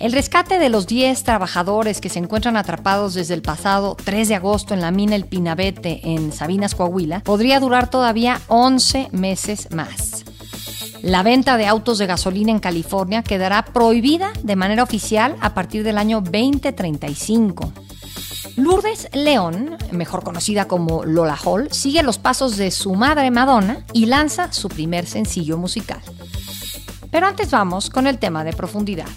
El rescate de los 10 trabajadores que se encuentran atrapados desde el pasado 3 de agosto en la mina El Pinabete en Sabinas, Coahuila, podría durar todavía 11 meses más. La venta de autos de gasolina en California quedará prohibida de manera oficial a partir del año 2035. Lourdes León, mejor conocida como Lola Hall, sigue los pasos de su madre Madonna y lanza su primer sencillo musical. Pero antes vamos con el tema de profundidad.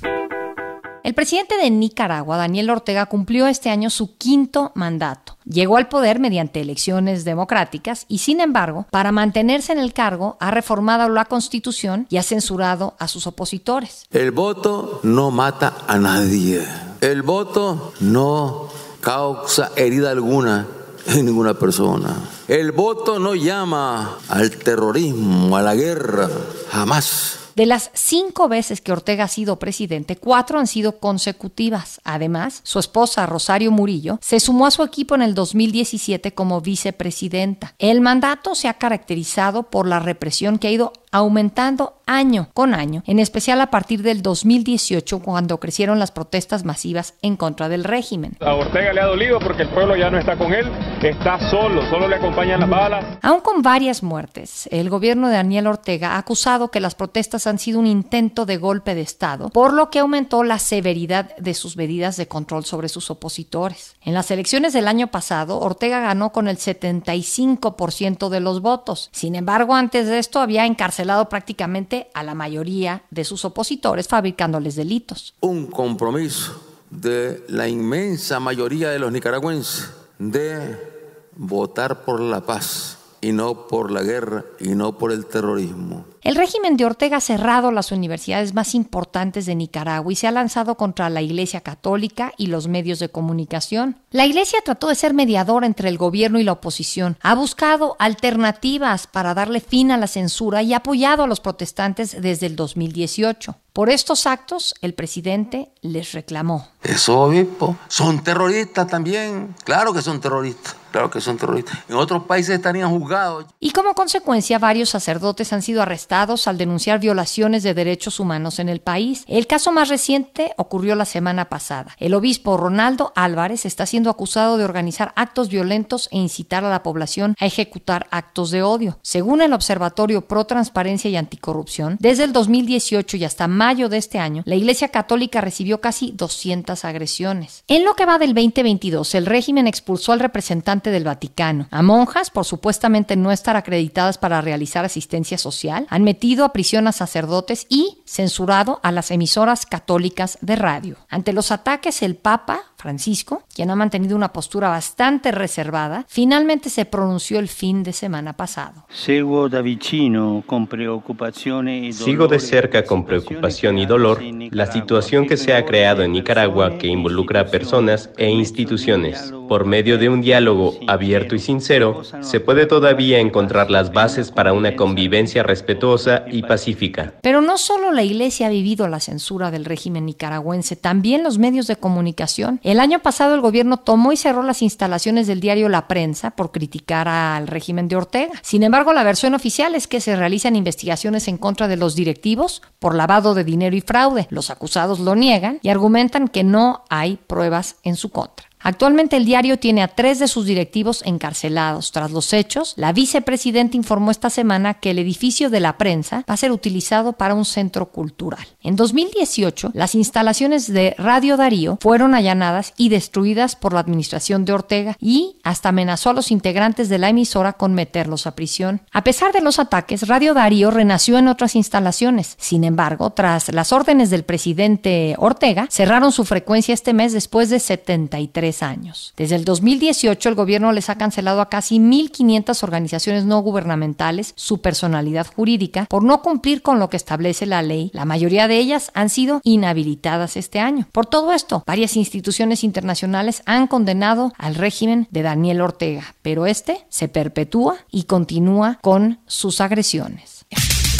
El presidente de Nicaragua, Daniel Ortega, cumplió este año su quinto mandato. Llegó al poder mediante elecciones democráticas y, sin embargo, para mantenerse en el cargo, ha reformado la constitución y ha censurado a sus opositores. El voto no mata a nadie. El voto no causa herida alguna en ninguna persona. El voto no llama al terrorismo, a la guerra, jamás. De las cinco veces que Ortega ha sido presidente, cuatro han sido consecutivas. Además, su esposa Rosario Murillo se sumó a su equipo en el 2017 como vicepresidenta. El mandato se ha caracterizado por la represión que ha ido aumentando año con año, en especial a partir del 2018 cuando crecieron las protestas masivas en contra del régimen. A Ortega le ha dolido porque el pueblo ya no está con él, está solo, solo le acompañan las balas. Aún con varias muertes, el gobierno de Daniel Ortega ha acusado que las protestas han sido un intento de golpe de Estado, por lo que aumentó la severidad de sus medidas de control sobre sus opositores. En las elecciones del año pasado, Ortega ganó con el 75% de los votos. Sin embargo, antes de esto había encarcelado prácticamente a la mayoría de sus opositores, fabricándoles delitos. Un compromiso de la inmensa mayoría de los nicaragüenses de votar por la paz y no por la guerra y no por el terrorismo. El régimen de Ortega ha cerrado las universidades más importantes de Nicaragua y se ha lanzado contra la Iglesia Católica y los medios de comunicación. La Iglesia trató de ser mediadora entre el gobierno y la oposición, ha buscado alternativas para darle fin a la censura y ha apoyado a los protestantes desde el 2018. Por estos actos, el presidente les reclamó. Esos obispos son terroristas también. Claro que son terroristas. Claro que son terroristas. En otros países estarían juzgados. Y como consecuencia, varios sacerdotes han sido arrestados al denunciar violaciones de derechos humanos en el país. El caso más reciente ocurrió la semana pasada. El obispo Ronaldo Álvarez está siendo acusado de organizar actos violentos e incitar a la población a ejecutar actos de odio. Según el Observatorio Pro Transparencia y Anticorrupción, desde el 2018 y hasta mayo de este año, la Iglesia Católica recibió casi 200 agresiones. En lo que va del 2022, el régimen expulsó al representante del Vaticano, a monjas por supuestamente no estar acreditadas para realizar asistencia social, han metido a prisión a sacerdotes y censurado a las emisoras católicas de radio. Ante los ataques, el Papa Francisco, quien ha mantenido una postura bastante reservada, finalmente se pronunció el fin de semana pasado. Sigo de cerca con preocupación y dolor la situación que se ha creado en Nicaragua que involucra a personas e instituciones. Por medio de un diálogo abierto y sincero, se puede todavía encontrar las bases para una convivencia respetuosa y pacífica. Pero no solo la Iglesia ha vivido la censura del régimen nicaragüense, también los medios de comunicación el año pasado el gobierno tomó y cerró las instalaciones del diario La Prensa por criticar al régimen de Ortega. Sin embargo, la versión oficial es que se realizan investigaciones en contra de los directivos por lavado de dinero y fraude. Los acusados lo niegan y argumentan que no hay pruebas en su contra. Actualmente el diario tiene a tres de sus directivos encarcelados. Tras los hechos, la vicepresidenta informó esta semana que el edificio de la prensa va a ser utilizado para un centro cultural. En 2018, las instalaciones de Radio Darío fueron allanadas y destruidas por la administración de Ortega y hasta amenazó a los integrantes de la emisora con meterlos a prisión. A pesar de los ataques, Radio Darío renació en otras instalaciones. Sin embargo, tras las órdenes del presidente Ortega, cerraron su frecuencia este mes después de 73 años. Desde el 2018 el gobierno les ha cancelado a casi 1.500 organizaciones no gubernamentales su personalidad jurídica por no cumplir con lo que establece la ley. La mayoría de ellas han sido inhabilitadas este año. Por todo esto, varias instituciones internacionales han condenado al régimen de Daniel Ortega, pero este se perpetúa y continúa con sus agresiones.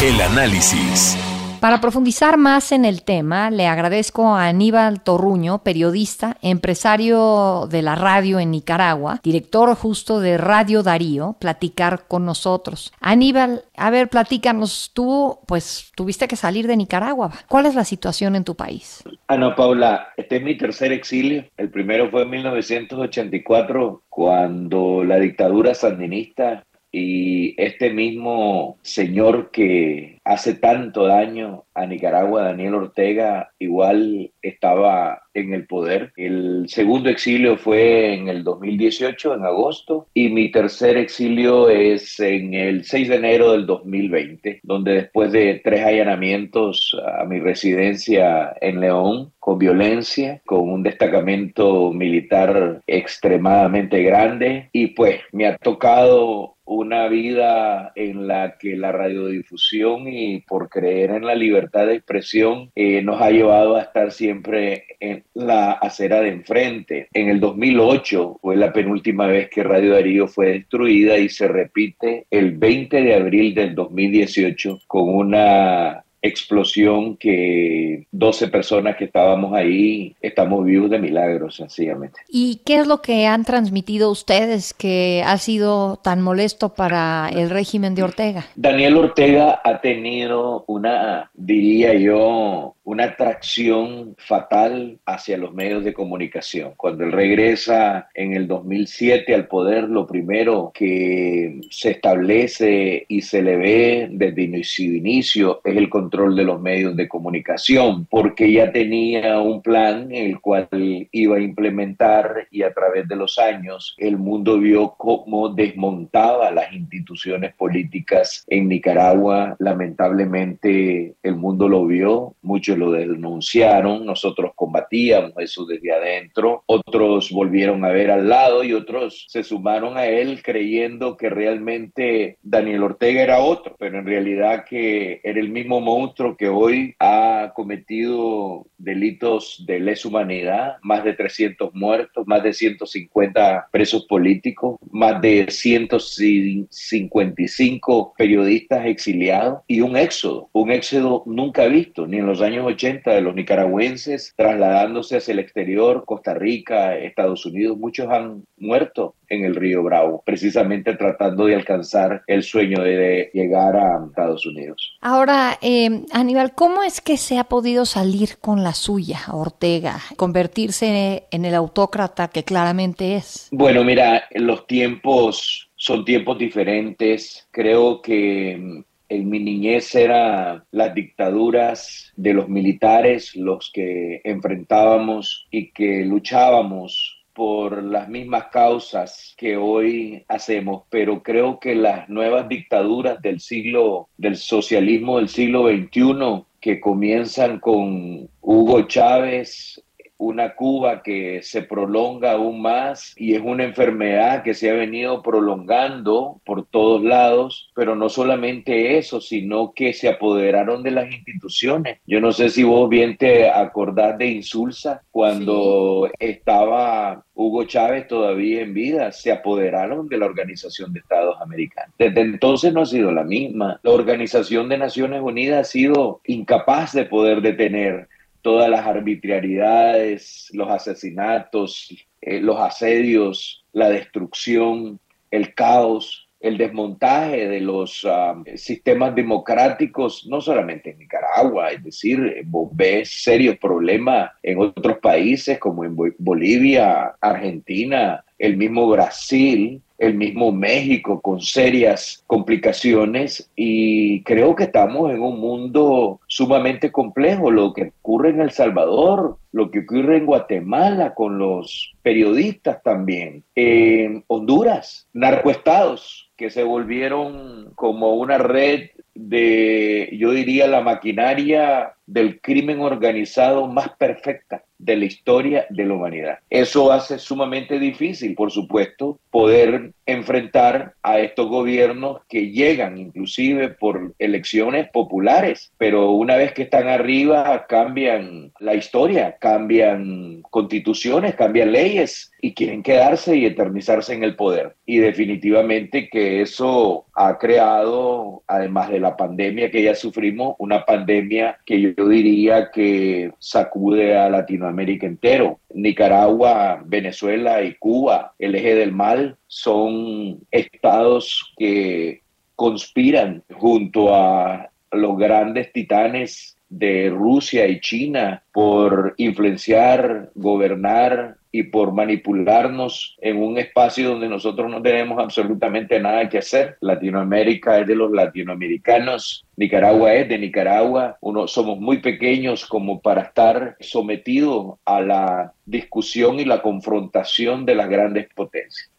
El análisis. Para profundizar más en el tema, le agradezco a Aníbal Torruño, periodista, empresario de la radio en Nicaragua, director justo de Radio Darío, platicar con nosotros. Aníbal, a ver, platícanos, tú pues tuviste que salir de Nicaragua. ¿Cuál es la situación en tu país? Ana Paula, este es mi tercer exilio. El primero fue en 1984, cuando la dictadura sandinista y este mismo señor que hace tanto daño a Nicaragua, Daniel Ortega, igual estaba en el poder. El segundo exilio fue en el 2018, en agosto, y mi tercer exilio es en el 6 de enero del 2020, donde después de tres allanamientos a mi residencia en León, con violencia, con un destacamento militar extremadamente grande, y pues me ha tocado una vida en la que la radiodifusión y por creer en la libertad de expresión eh, nos ha llevado a estar siempre en la acera de enfrente. En el 2008 fue la penúltima vez que Radio Darío fue destruida y se repite el 20 de abril del 2018 con una explosión que 12 personas que estábamos ahí estamos vivos de milagros, sencillamente. ¿Y qué es lo que han transmitido ustedes que ha sido tan molesto para el régimen de Ortega? Daniel Ortega ha tenido una, diría yo, una atracción fatal hacia los medios de comunicación. Cuando él regresa en el 2007 al poder, lo primero que se establece y se le ve desde su inicio es el control de los medios de comunicación, porque ya tenía un plan en el cual iba a implementar y a través de los años el mundo vio cómo desmontaba las instituciones políticas en Nicaragua. Lamentablemente el mundo lo vio, muchos lo denunciaron, nosotros combatíamos eso desde adentro, otros volvieron a ver al lado y otros se sumaron a él creyendo que realmente Daniel Ortega era otro, pero en realidad que era el mismo monstruo que hoy ha cometido delitos de lesa humanidad, más de 300 muertos, más de 150 presos políticos, más de 155 periodistas exiliados y un éxodo, un éxodo nunca visto, ni en los años 80 de los nicaragüenses trasladándose hacia el exterior, Costa Rica, Estados Unidos, muchos han muerto en el río Bravo, precisamente tratando de alcanzar el sueño de llegar a Estados Unidos. Ahora, eh, Aníbal, ¿cómo es que se ha podido salir con la suya, Ortega, convertirse en el autócrata que claramente es? Bueno, mira, los tiempos son tiempos diferentes. Creo que en mi niñez eran las dictaduras de los militares los que enfrentábamos y que luchábamos por las mismas causas que hoy hacemos, pero creo que las nuevas dictaduras del siglo, del socialismo del siglo XXI, que comienzan con Hugo Chávez, una Cuba que se prolonga aún más y es una enfermedad que se ha venido prolongando por todos lados, pero no solamente eso, sino que se apoderaron de las instituciones. Yo no sé si vos bien te acordás de Insulsa cuando estaba Hugo Chávez todavía en vida, se apoderaron de la Organización de Estados Americanos. Desde entonces no ha sido la misma. La Organización de Naciones Unidas ha sido incapaz de poder detener todas las arbitrariedades, los asesinatos, eh, los asedios, la destrucción, el caos, el desmontaje de los um, sistemas democráticos, no solamente en Nicaragua, es decir, vos ves serios problemas en otros países como en Bolivia, Argentina, el mismo Brasil, el mismo México con serias complicaciones y creo que estamos en un mundo sumamente complejo. Lo que ocurre en El Salvador, lo que ocurre en Guatemala con los periodistas también, en Honduras, narcoestados que se volvieron como una red de, yo diría, la maquinaria del crimen organizado más perfecta de la historia de la humanidad. Eso hace sumamente difícil, por supuesto, poder enfrentar a estos gobiernos que llegan inclusive por elecciones populares, pero una vez que están arriba cambian la historia, cambian constituciones, cambian leyes y quieren quedarse y eternizarse en el poder. Y definitivamente que eso ha creado, además de la pandemia que ya sufrimos, una pandemia que yo diría que sacude a Latinoamérica entero. Nicaragua, Venezuela y Cuba, el eje del mal, son estados que conspiran junto a los grandes titanes de Rusia y China por influenciar, gobernar y por manipularnos en un espacio donde nosotros no tenemos absolutamente nada que hacer. Latinoamérica es de los latinoamericanos, Nicaragua es de Nicaragua, uno somos muy pequeños como para estar sometidos a la discusión y la confrontación de las grandes potencias.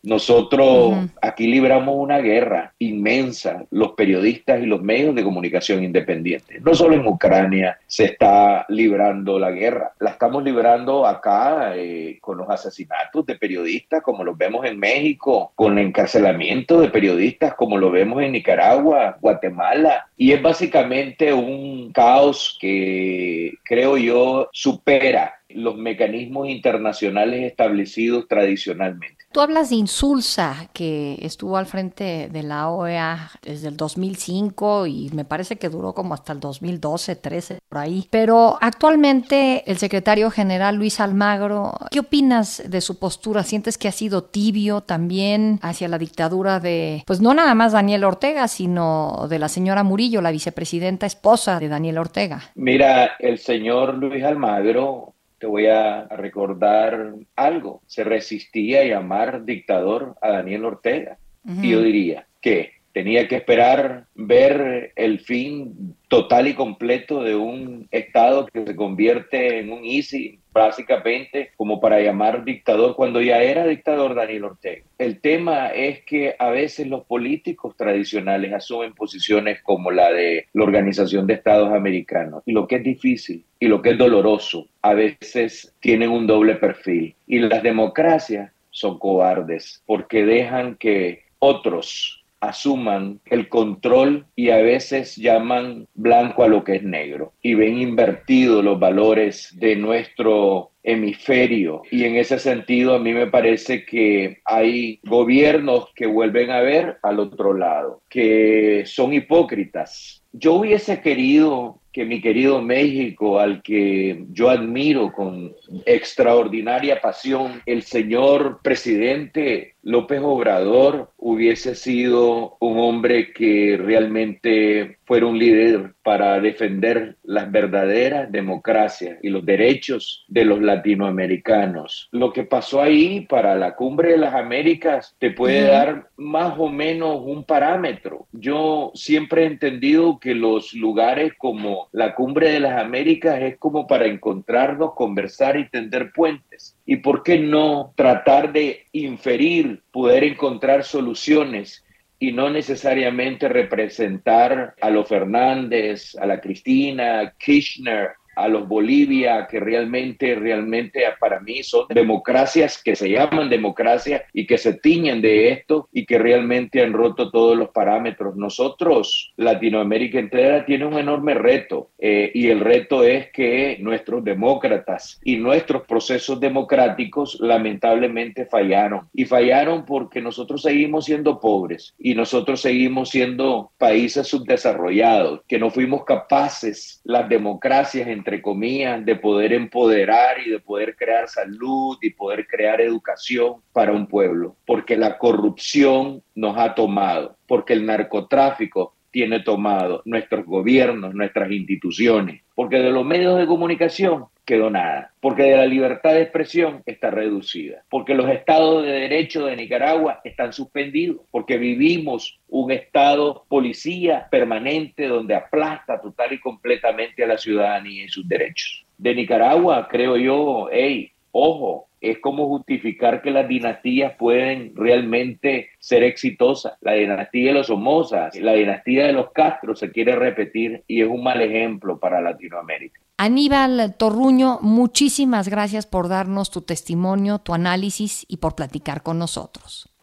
Nosotros aquí libramos una guerra inmensa, los periodistas y los medios de comunicación independientes. No solo en Ucrania se está librando la guerra, la estamos librando acá eh, con los asesinatos de periodistas, como los vemos en México, con el encarcelamiento de periodistas, como lo vemos en Nicaragua, Guatemala, y es básicamente un caos que creo yo supera los mecanismos internacionales establecidos tradicionalmente. Tú hablas de Insulsa, que estuvo al frente de la OEA desde el 2005 y me parece que duró como hasta el 2012, 13, por ahí. Pero actualmente el secretario general Luis Almagro, ¿qué opinas de su postura? ¿Sientes que ha sido tibio también hacia la dictadura de, pues no nada más Daniel Ortega, sino de la señora Murillo, la vicepresidenta esposa de Daniel Ortega? Mira, el señor Luis Almagro te voy a recordar algo. Se resistía a llamar dictador a Daniel Ortega. Y yo diría que tenía que esperar ver el fin total y completo de un Estado que se convierte en un ISI, básicamente como para llamar dictador cuando ya era dictador Daniel Ortega. El tema es que a veces los políticos tradicionales asumen posiciones como la de la Organización de Estados Americanos y lo que es difícil y lo que es doloroso, a veces tienen un doble perfil y las democracias son cobardes porque dejan que otros asuman el control y a veces llaman blanco a lo que es negro y ven invertidos los valores de nuestro hemisferio y en ese sentido a mí me parece que hay gobiernos que vuelven a ver al otro lado, que son hipócritas. Yo hubiese querido que mi querido México, al que yo admiro con extraordinaria pasión, el señor presidente López Obrador hubiese sido un hombre que realmente fuera un líder para defender las verdaderas democracias y los derechos de los latinoamericanos. Lo que pasó ahí para la cumbre de las Américas te puede dar más o menos un parámetro. Yo siempre he entendido que los lugares como la cumbre de las Américas es como para encontrarnos, conversar y tender puentes. ¿Y por qué no tratar de inferir, poder encontrar soluciones y no necesariamente representar a los Fernández, a la Cristina, Kirchner, a los Bolivia, que realmente, realmente para mí son democracias que se llaman democracia y que se tiñen de esto y que realmente han roto todos los parámetros. Nosotros, Latinoamérica entera, tiene un enorme reto eh, y el reto es que nuestros demócratas y nuestros procesos democráticos lamentablemente fallaron y fallaron porque nosotros seguimos siendo pobres y nosotros seguimos siendo países subdesarrollados, que no fuimos capaces las democracias entre entre comillas, de poder empoderar y de poder crear salud y poder crear educación para un pueblo, porque la corrupción nos ha tomado, porque el narcotráfico tiene tomado nuestros gobiernos, nuestras instituciones, porque de los medios de comunicación quedó nada, porque de la libertad de expresión está reducida, porque los estados de derecho de Nicaragua están suspendidos, porque vivimos un estado policía permanente donde aplasta total y completamente a la ciudadanía y sus derechos. De Nicaragua, creo yo, hey, ojo, es como justificar que las dinastías pueden realmente ser exitosas. La dinastía de los Somozas, la dinastía de los Castro se quiere repetir y es un mal ejemplo para Latinoamérica. Aníbal Torruño, muchísimas gracias por darnos tu testimonio, tu análisis y por platicar con nosotros.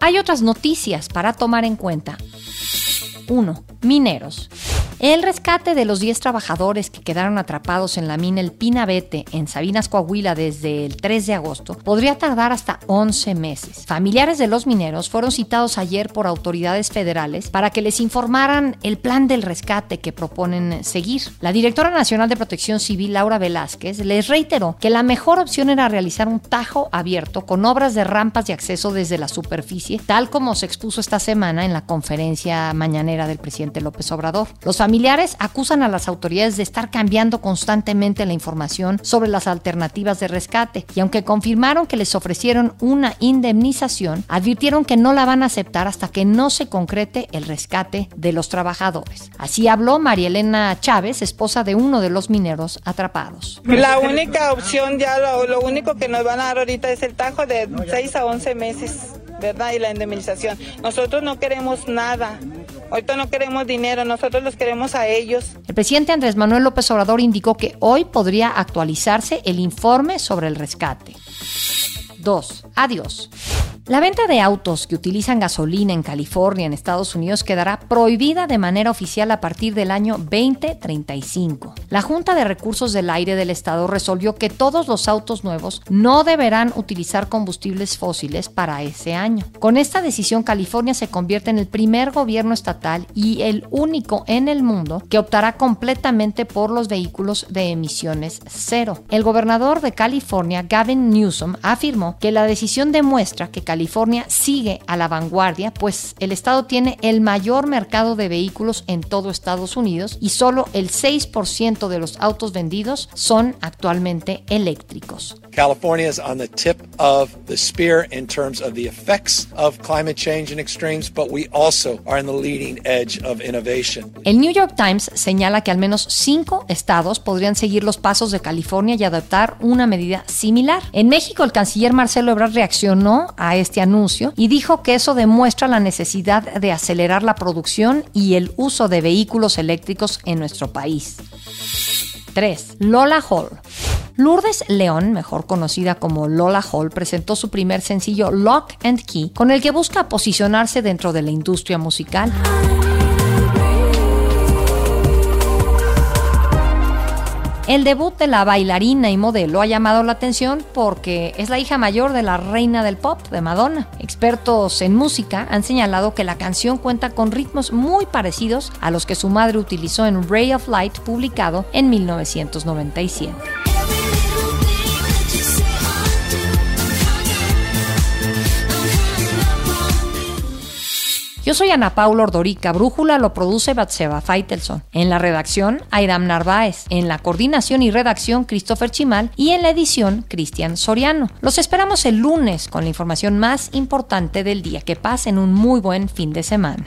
Hay otras noticias para tomar en cuenta. 1. Mineros. El rescate de los 10 trabajadores que quedaron atrapados en la mina El Pinabete en Sabinas, Coahuila desde el 3 de agosto podría tardar hasta 11 meses. Familiares de los mineros fueron citados ayer por autoridades federales para que les informaran el plan del rescate que proponen seguir. La directora nacional de Protección Civil, Laura Velázquez, les reiteró que la mejor opción era realizar un tajo abierto con obras de rampas de acceso desde la superficie, tal como se expuso esta semana en la conferencia mañanera del presidente López Obrador. Los acusan a las autoridades de estar cambiando constantemente la información sobre las alternativas de rescate y aunque confirmaron que les ofrecieron una indemnización, advirtieron que no la van a aceptar hasta que no se concrete el rescate de los trabajadores. Así habló María Elena Chávez, esposa de uno de los mineros atrapados. La única opción, ya lo, lo único que nos van a dar ahorita es el tajo de 6 a 11 meses. ¿verdad? Y la indemnización. Nosotros no queremos nada. Ahorita no queremos dinero, nosotros los queremos a ellos. El presidente Andrés Manuel López Obrador indicó que hoy podría actualizarse el informe sobre el rescate. 2. Adiós. La venta de autos que utilizan gasolina en California, en Estados Unidos, quedará prohibida de manera oficial a partir del año 2035. La Junta de Recursos del Aire del Estado resolvió que todos los autos nuevos no deberán utilizar combustibles fósiles para ese año. Con esta decisión, California se convierte en el primer gobierno estatal y el único en el mundo que optará completamente por los vehículos de emisiones cero. El gobernador de California, Gavin Newsom, afirmó que la decisión demuestra que California sigue a la vanguardia, pues el estado tiene el mayor mercado de vehículos en todo Estados Unidos y solo el 6% de los autos vendidos son actualmente eléctricos. California is on the tip of the spear in terms of the effects of climate change and extremes, but we also are in the leading edge of innovation. El New York Times señala que al menos cinco estados podrían seguir los pasos de California y adoptar una medida similar. En México, el canciller Marcelo Ebrard reaccionó a este anuncio y dijo que eso demuestra la necesidad de acelerar la producción y el uso de vehículos eléctricos en nuestro país. 3. Lola Hall. Lourdes León, mejor conocida como Lola Hall, presentó su primer sencillo Lock and Key, con el que busca posicionarse dentro de la industria musical. El debut de la bailarina y modelo ha llamado la atención porque es la hija mayor de la reina del pop, de Madonna. Expertos en música han señalado que la canción cuenta con ritmos muy parecidos a los que su madre utilizó en Ray of Light, publicado en 1997. Yo soy Ana Paula Ordorica. Brújula lo produce Batseba Faitelson. En la redacción, Airam Narváez. En la coordinación y redacción, Christopher Chimal. Y en la edición, Cristian Soriano. Los esperamos el lunes con la información más importante del día. Que pasen un muy buen fin de semana.